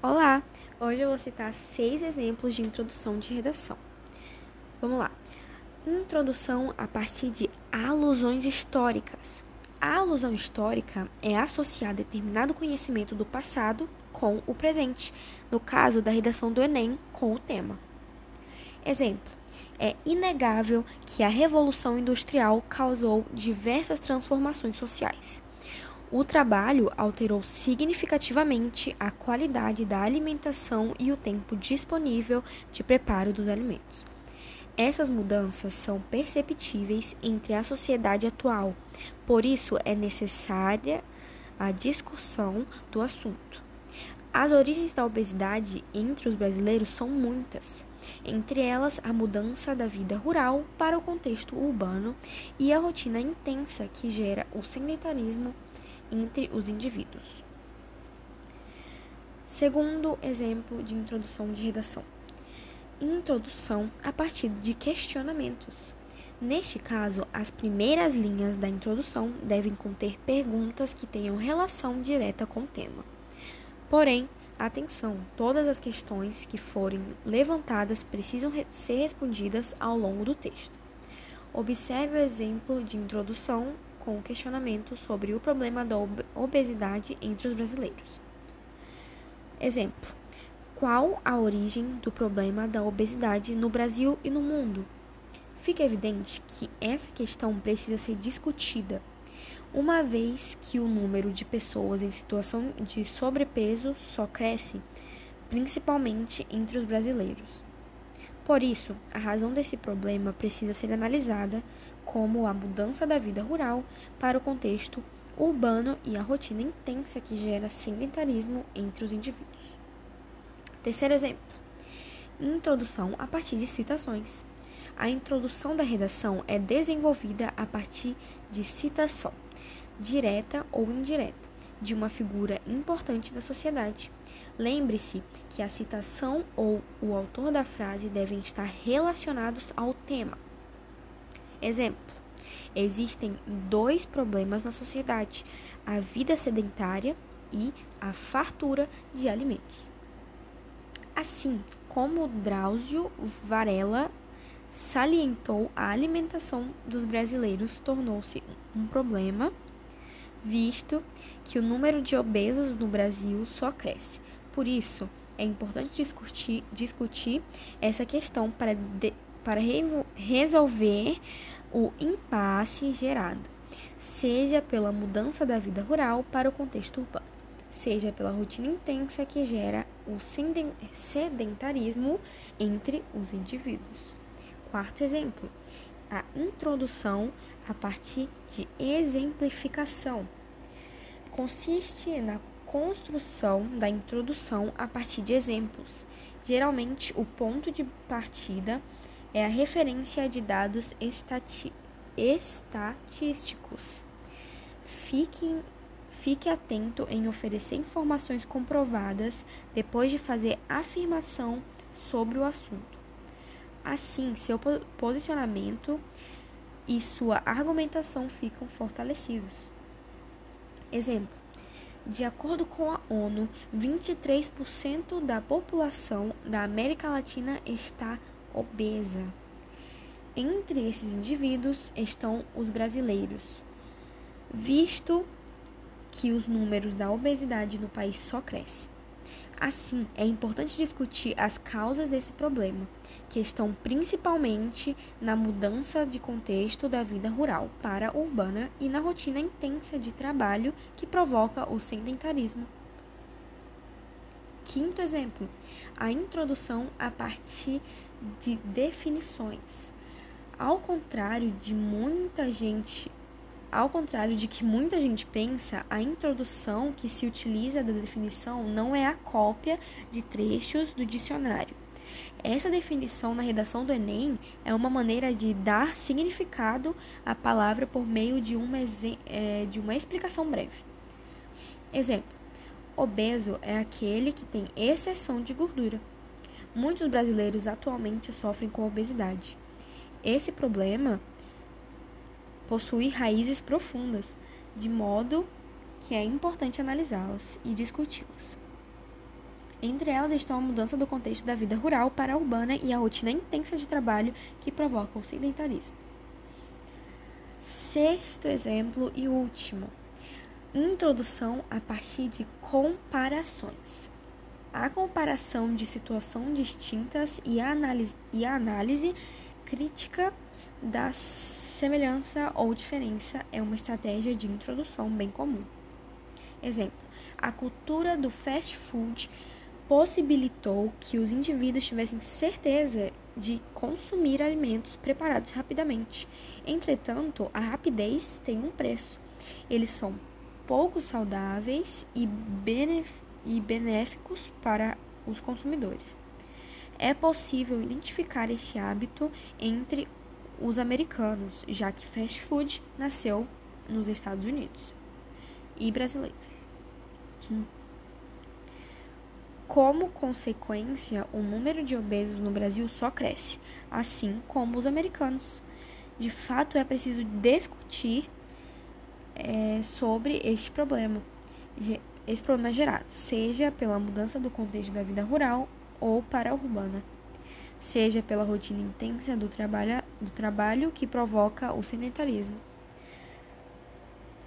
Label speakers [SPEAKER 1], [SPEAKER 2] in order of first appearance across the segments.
[SPEAKER 1] Olá! Hoje eu vou citar seis exemplos de introdução de redação. Vamos lá. Introdução a partir de alusões históricas. A alusão histórica é associar determinado conhecimento do passado com o presente, no caso da redação do Enem com o tema. Exemplo: é inegável que a Revolução Industrial causou diversas transformações sociais. O trabalho alterou significativamente a qualidade da alimentação e o tempo disponível de preparo dos alimentos. Essas mudanças são perceptíveis entre a sociedade atual, por isso é necessária a discussão do assunto. As origens da obesidade entre os brasileiros são muitas, entre elas a mudança da vida rural para o contexto urbano e a rotina intensa que gera o sedentarismo entre os indivíduos. Segundo exemplo de introdução de redação: introdução a partir de questionamentos. Neste caso, as primeiras linhas da introdução devem conter perguntas que tenham relação direta com o tema. Porém, atenção, todas as questões que forem levantadas precisam ser respondidas ao longo do texto. Observe o exemplo de introdução com o questionamento sobre o problema da obesidade entre os brasileiros. Exemplo: Qual a origem do problema da obesidade no Brasil e no mundo? Fica evidente que essa questão precisa ser discutida, uma vez que o número de pessoas em situação de sobrepeso só cresce, principalmente entre os brasileiros. Por isso, a razão desse problema precisa ser analisada como a mudança da vida rural para o contexto urbano e a rotina intensa que gera sedentarismo entre os indivíduos. Terceiro exemplo: introdução a partir de citações. A introdução da redação é desenvolvida a partir de citação, direta ou indireta, de uma figura importante da sociedade. Lembre-se que a citação ou o autor da frase devem estar relacionados ao tema. Exemplo: existem dois problemas na sociedade: a vida sedentária e a fartura de alimentos. Assim como Drauzio Varela salientou, a alimentação dos brasileiros tornou-se um problema, visto que o número de obesos no Brasil só cresce. Por isso, é importante discutir, discutir essa questão para, de, para re, resolver o impasse gerado, seja pela mudança da vida rural para o contexto urbano, seja pela rotina intensa que gera o sedentarismo entre os indivíduos. Quarto exemplo, a introdução a partir de exemplificação. Consiste na construção da introdução a partir de exemplos. Geralmente, o ponto de partida é a referência de dados estati estatísticos. Fique, fique atento em oferecer informações comprovadas depois de fazer afirmação sobre o assunto. Assim, seu posicionamento e sua argumentação ficam fortalecidos. Exemplo: de acordo com a ONU, 23% da população da América Latina está obesa. Entre esses indivíduos estão os brasileiros, visto que os números da obesidade no país só crescem. Assim, é importante discutir as causas desse problema, que estão principalmente na mudança de contexto da vida rural para a urbana e na rotina intensa de trabalho que provoca o sedentarismo. Quinto exemplo, a introdução a partir de definições. Ao contrário de muita gente ao contrário de que muita gente pensa, a introdução que se utiliza da definição não é a cópia de trechos do dicionário. Essa definição na redação do Enem é uma maneira de dar significado à palavra por meio de uma, é, de uma explicação breve. Exemplo: obeso é aquele que tem exceção de gordura. Muitos brasileiros atualmente sofrem com obesidade. Esse problema possui raízes profundas, de modo que é importante analisá-las e discuti-las. Entre elas estão a mudança do contexto da vida rural para a urbana e a rotina intensa de trabalho que provoca o sedentarismo. Sexto exemplo e último: introdução a partir de comparações. A comparação de situações distintas e a análise, e a análise crítica da semelhança ou diferença é uma estratégia de introdução bem comum. Exemplo: a cultura do fast food possibilitou que os indivíduos tivessem certeza de consumir alimentos preparados rapidamente. Entretanto, a rapidez tem um preço. Eles são pouco saudáveis e, benéficos para os consumidores. É possível identificar este hábito entre os americanos, já que fast food nasceu nos Estados Unidos e brasileiros. Hum. Como consequência, o número de obesos no Brasil só cresce, assim como os americanos. De fato, é preciso discutir é, sobre este problema, esse problema gerado, seja pela mudança do contexto da vida rural ou para a urbana, seja pela rotina intensa do trabalho, do trabalho que provoca o sedentarismo.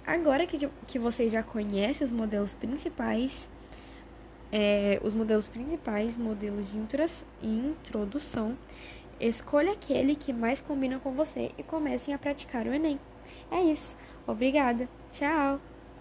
[SPEAKER 1] Agora que, que você já conhece os modelos principais é, os modelos principais, modelos de introdução, escolha aquele que mais combina com você e comecem a praticar o Enem. É isso. Obrigada. Tchau.